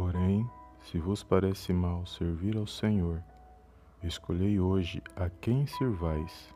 Porém, se vos parece mal servir ao Senhor, escolhei hoje a quem servais,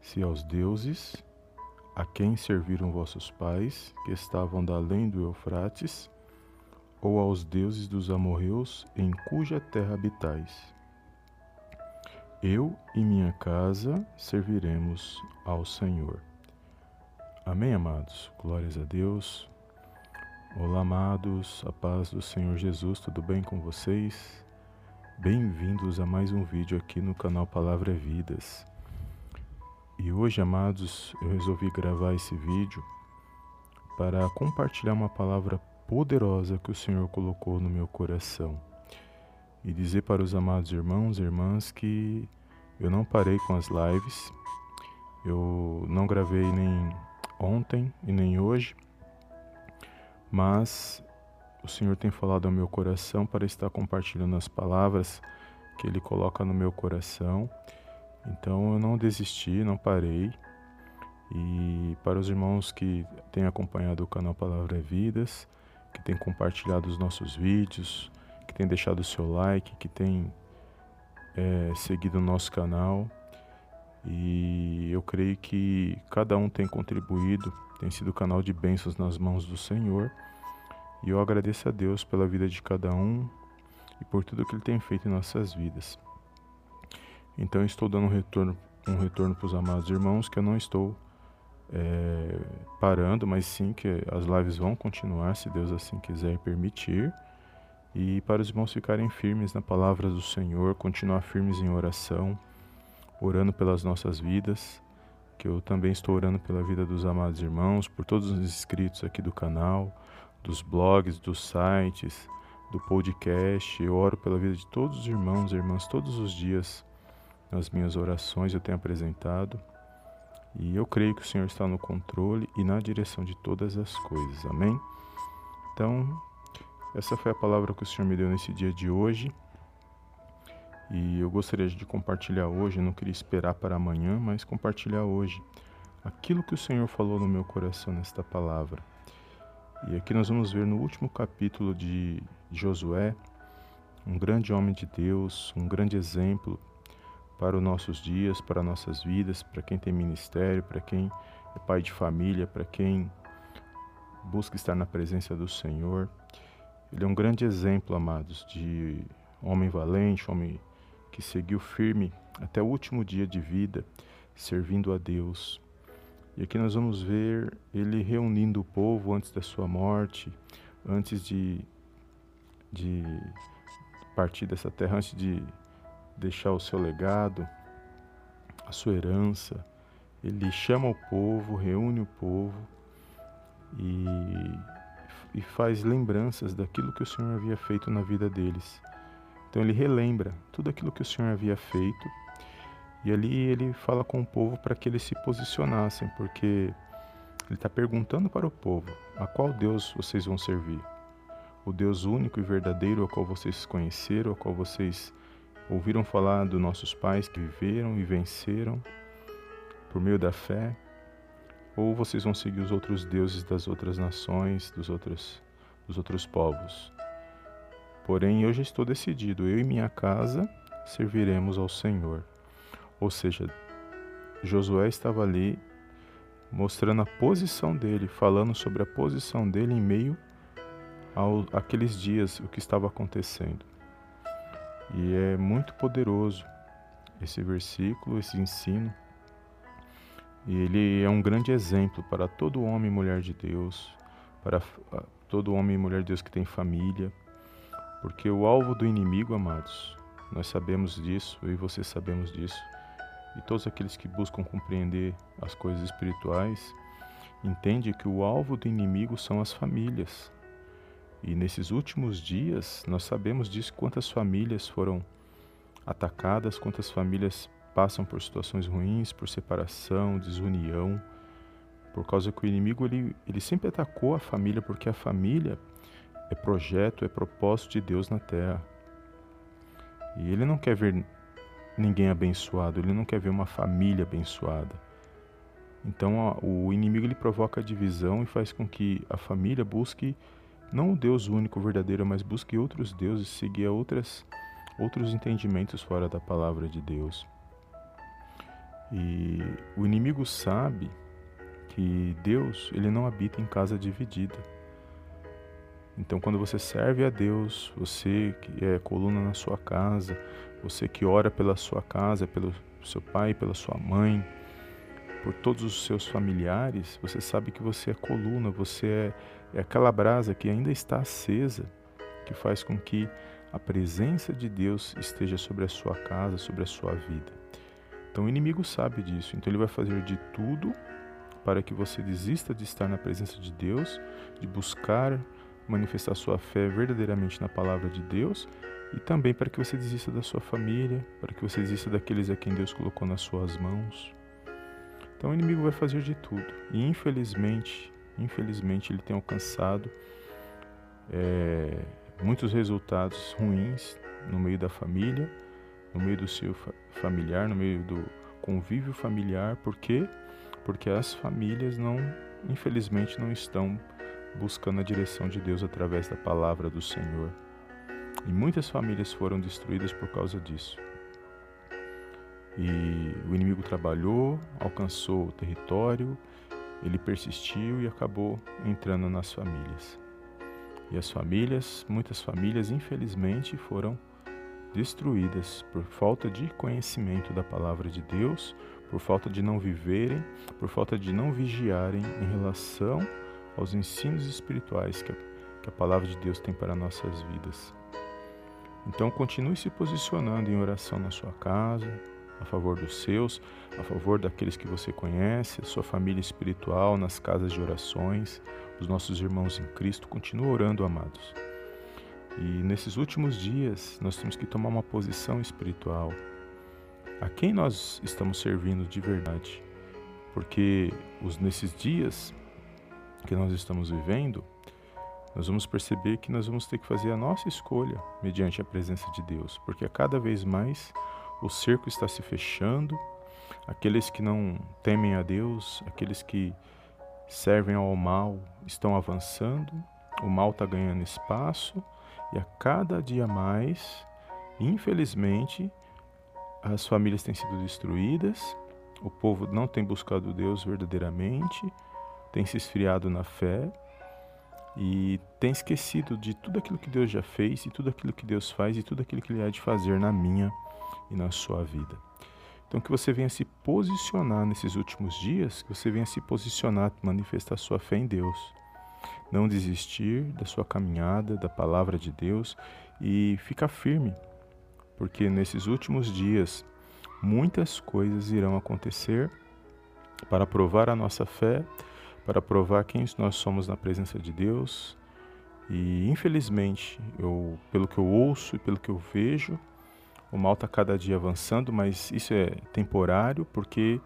se aos deuses, a quem serviram vossos pais, que estavam da além do Eufrates, ou aos deuses dos amorreus, em cuja terra habitais. Eu e minha casa serviremos ao Senhor. Amém, amados? Glórias a Deus. Olá, amados, a paz do Senhor Jesus, tudo bem com vocês? Bem-vindos a mais um vídeo aqui no canal Palavra é Vidas. E hoje, amados, eu resolvi gravar esse vídeo para compartilhar uma palavra poderosa que o Senhor colocou no meu coração e dizer para os amados irmãos e irmãs que eu não parei com as lives, eu não gravei nem ontem e nem hoje mas o Senhor tem falado ao meu coração para estar compartilhando as palavras que Ele coloca no meu coração. Então eu não desisti, não parei. E para os irmãos que têm acompanhado o canal Palavra é Vidas, que têm compartilhado os nossos vídeos, que têm deixado o seu like, que têm é, seguido o nosso canal. E eu creio que cada um tem contribuído tem sido canal de bênçãos nas mãos do Senhor. E eu agradeço a Deus pela vida de cada um e por tudo que Ele tem feito em nossas vidas. Então estou dando um retorno, um retorno para os amados irmãos que eu não estou é, parando, mas sim que as lives vão continuar, se Deus assim quiser permitir. E para os irmãos ficarem firmes na palavra do Senhor, continuar firmes em oração, orando pelas nossas vidas que eu também estou orando pela vida dos amados irmãos, por todos os inscritos aqui do canal, dos blogs, dos sites, do podcast. Eu oro pela vida de todos os irmãos e irmãs todos os dias. Nas minhas orações eu tenho apresentado. E eu creio que o Senhor está no controle e na direção de todas as coisas. Amém? Então, essa foi a palavra que o Senhor me deu nesse dia de hoje. E eu gostaria de compartilhar hoje, não queria esperar para amanhã, mas compartilhar hoje aquilo que o Senhor falou no meu coração nesta palavra. E aqui nós vamos ver no último capítulo de Josué, um grande homem de Deus, um grande exemplo para os nossos dias, para nossas vidas, para quem tem ministério, para quem é pai de família, para quem busca estar na presença do Senhor. Ele é um grande exemplo, amados, de homem valente, homem que seguiu firme até o último dia de vida, servindo a Deus. E aqui nós vamos ver ele reunindo o povo antes da sua morte, antes de, de partir dessa terra, antes de deixar o seu legado, a sua herança. Ele chama o povo, reúne o povo e, e faz lembranças daquilo que o Senhor havia feito na vida deles. Então ele relembra tudo aquilo que o Senhor havia feito e ali ele fala com o povo para que eles se posicionassem, porque ele está perguntando para o povo: a qual Deus vocês vão servir? O Deus único e verdadeiro ao qual vocês conheceram, ao qual vocês ouviram falar dos nossos pais que viveram e venceram por meio da fé? Ou vocês vão seguir os outros deuses das outras nações, dos outros, dos outros povos? Porém, eu já estou decidido, eu e minha casa serviremos ao Senhor. Ou seja, Josué estava ali mostrando a posição dele, falando sobre a posição dele em meio àqueles dias, o que estava acontecendo. E é muito poderoso esse versículo, esse ensino. E ele é um grande exemplo para todo homem e mulher de Deus, para todo homem e mulher de Deus que tem família, porque o alvo do inimigo, amados, nós sabemos disso, eu e você sabemos disso, e todos aqueles que buscam compreender as coisas espirituais entendem que o alvo do inimigo são as famílias. E nesses últimos dias, nós sabemos disso quantas famílias foram atacadas, quantas famílias passam por situações ruins, por separação, desunião, por causa que o inimigo ele, ele sempre atacou a família, porque a família é projeto, é propósito de Deus na terra. E Ele não quer ver ninguém abençoado, Ele não quer ver uma família abençoada. Então ó, o inimigo ele provoca divisão e faz com que a família busque não o Deus único, verdadeiro, mas busque outros deuses, seguir outras, outros entendimentos fora da palavra de Deus. E o inimigo sabe que Deus ele não habita em casa dividida. Então, quando você serve a Deus, você que é coluna na sua casa, você que ora pela sua casa, pelo seu pai, pela sua mãe, por todos os seus familiares, você sabe que você é coluna, você é, é aquela brasa que ainda está acesa, que faz com que a presença de Deus esteja sobre a sua casa, sobre a sua vida. Então o inimigo sabe disso, então ele vai fazer de tudo para que você desista de estar na presença de Deus, de buscar manifestar sua fé verdadeiramente na palavra de Deus e também para que você desista da sua família, para que você desista daqueles a quem Deus colocou nas suas mãos. Então o inimigo vai fazer de tudo. E infelizmente, infelizmente ele tem alcançado é, muitos resultados ruins no meio da família, no meio do seu familiar, no meio do convívio familiar. Por quê? Porque as famílias não, infelizmente, não estão buscando a direção de Deus através da palavra do Senhor. E muitas famílias foram destruídas por causa disso. E o inimigo trabalhou, alcançou o território, ele persistiu e acabou entrando nas famílias. E as famílias, muitas famílias, infelizmente, foram destruídas por falta de conhecimento da palavra de Deus, por falta de não viverem, por falta de não vigiarem em relação aos ensinos espirituais que a, que a palavra de Deus tem para nossas vidas. Então continue se posicionando em oração na sua casa, a favor dos seus, a favor daqueles que você conhece, sua família espiritual, nas casas de orações, os nossos irmãos em Cristo. Continue orando, amados. E nesses últimos dias, nós temos que tomar uma posição espiritual. A quem nós estamos servindo de verdade? Porque os, nesses dias que nós estamos vivendo, nós vamos perceber que nós vamos ter que fazer a nossa escolha mediante a presença de Deus, porque a cada vez mais o cerco está se fechando, aqueles que não temem a Deus, aqueles que servem ao mal estão avançando, o mal está ganhando espaço e a cada dia mais, infelizmente, as famílias têm sido destruídas, o povo não tem buscado Deus verdadeiramente, tem se esfriado na fé e tem esquecido de tudo aquilo que Deus já fez e tudo aquilo que Deus faz e tudo aquilo que Ele há de fazer na minha e na sua vida. Então, que você venha se posicionar nesses últimos dias, que você venha se posicionar, manifestar sua fé em Deus. Não desistir da sua caminhada, da palavra de Deus e ficar firme, porque nesses últimos dias muitas coisas irão acontecer para provar a nossa fé para provar quem nós somos na presença de Deus. E infelizmente, eu, pelo que eu ouço e pelo que eu vejo, o mal está cada dia avançando, mas isso é temporário, porque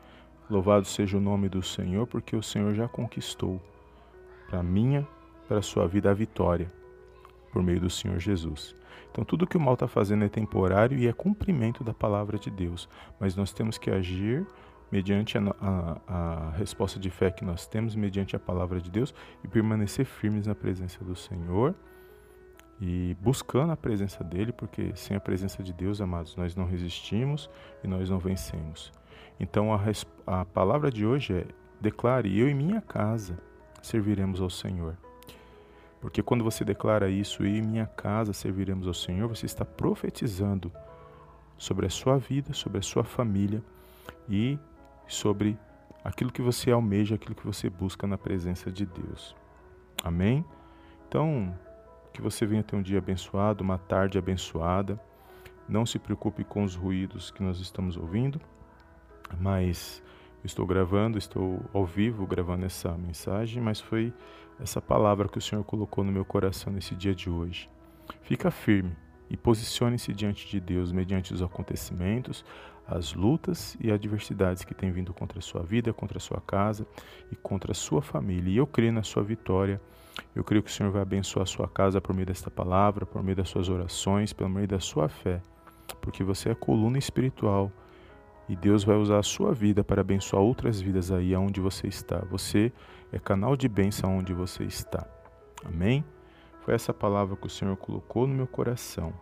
louvado seja o nome do Senhor, porque o Senhor já conquistou para minha, para a sua vida a vitória por meio do Senhor Jesus. Então tudo que o mal está fazendo é temporário e é cumprimento da palavra de Deus, mas nós temos que agir mediante a, a, a, resposta de fé que nós temos, mediante a palavra de Deus, e permanecer firmes na presença do Senhor e buscando a presença dEle, porque sem a presença de Deus, amados, nós não resistimos e nós não vencemos. Então a, a palavra de hoje é: declare, eu e minha casa serviremos ao Senhor. Porque quando você declara isso, eu e minha casa serviremos ao Senhor, você está profetizando sobre a sua vida, sobre a sua família e sobre aquilo que você almeja, aquilo que você busca na presença de Deus. Amém? Então, que você venha ter um dia abençoado, uma tarde abençoada. Não se preocupe com os ruídos que nós estamos ouvindo, mas estou gravando, estou ao vivo gravando essa mensagem, mas foi essa palavra que o Senhor colocou no meu coração nesse dia de hoje. Fica firme e posicione-se diante de Deus mediante os acontecimentos, as lutas e adversidades que têm vindo contra a sua vida, contra a sua casa e contra a sua família. E eu creio na sua vitória. Eu creio que o Senhor vai abençoar a sua casa por meio desta palavra, por meio das suas orações, pelo meio da sua fé, porque você é coluna espiritual e Deus vai usar a sua vida para abençoar outras vidas aí aonde você está. Você é canal de bênção onde você está. Amém? Foi essa palavra que o Senhor colocou no meu coração.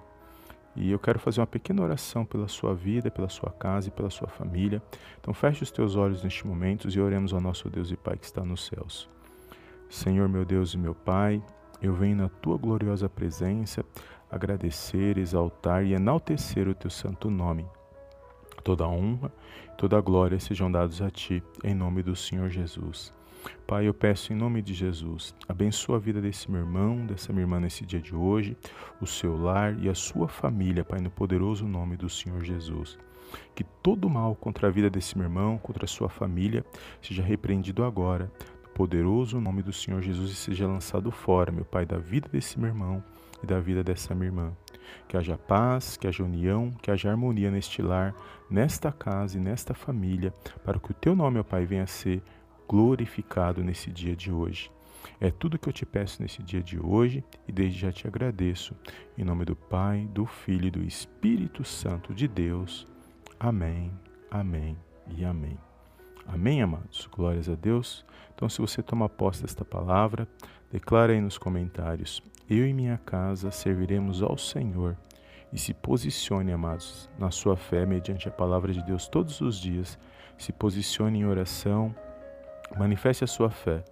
E eu quero fazer uma pequena oração pela sua vida, pela sua casa e pela sua família. Então feche os teus olhos neste momento e oremos ao nosso Deus e Pai que está nos céus. Senhor meu Deus e meu Pai, eu venho na tua gloriosa presença agradecer, exaltar e enaltecer o teu santo nome. Toda honra, toda glória sejam dados a ti, em nome do Senhor Jesus. Pai, eu peço em nome de Jesus, abençoa a vida desse meu irmão, dessa minha irmã nesse dia de hoje, o seu lar e a sua família, Pai, no poderoso nome do Senhor Jesus. Que todo mal contra a vida desse meu irmão, contra a sua família, seja repreendido agora, no poderoso nome do Senhor Jesus, e seja lançado fora, meu Pai, da vida desse meu irmão e da vida dessa minha irmã. Que haja paz, que haja união, que haja harmonia neste lar, nesta casa e nesta família, para que o teu nome, ó Pai, venha a ser glorificado nesse dia de hoje. É tudo que eu te peço nesse dia de hoje e desde já te agradeço. Em nome do Pai, do Filho e do Espírito Santo de Deus. Amém, amém e amém. Amém, amados? Glórias a Deus. Então, se você toma posse desta palavra, declara aí nos comentários: Eu e minha casa serviremos ao Senhor. E se posicione, amados, na sua fé mediante a palavra de Deus todos os dias. Se posicione em oração, Manifeste a sua fé.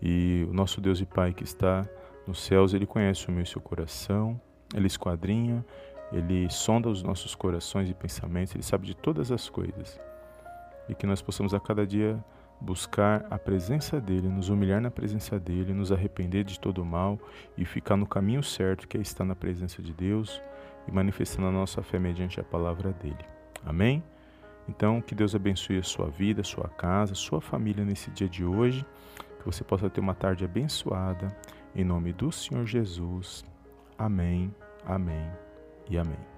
E o nosso Deus e Pai que está nos céus, ele conhece o meu e seu coração, ele esquadrinha, ele sonda os nossos corações e pensamentos, ele sabe de todas as coisas. E que nós possamos a cada dia buscar a presença dele, nos humilhar na presença dele, nos arrepender de todo o mal e ficar no caminho certo, que é estar na presença de Deus e manifestando a nossa fé mediante a palavra dele. Amém? Então, que Deus abençoe a sua vida, a sua casa, a sua família nesse dia de hoje. Que você possa ter uma tarde abençoada. Em nome do Senhor Jesus. Amém, amém e amém.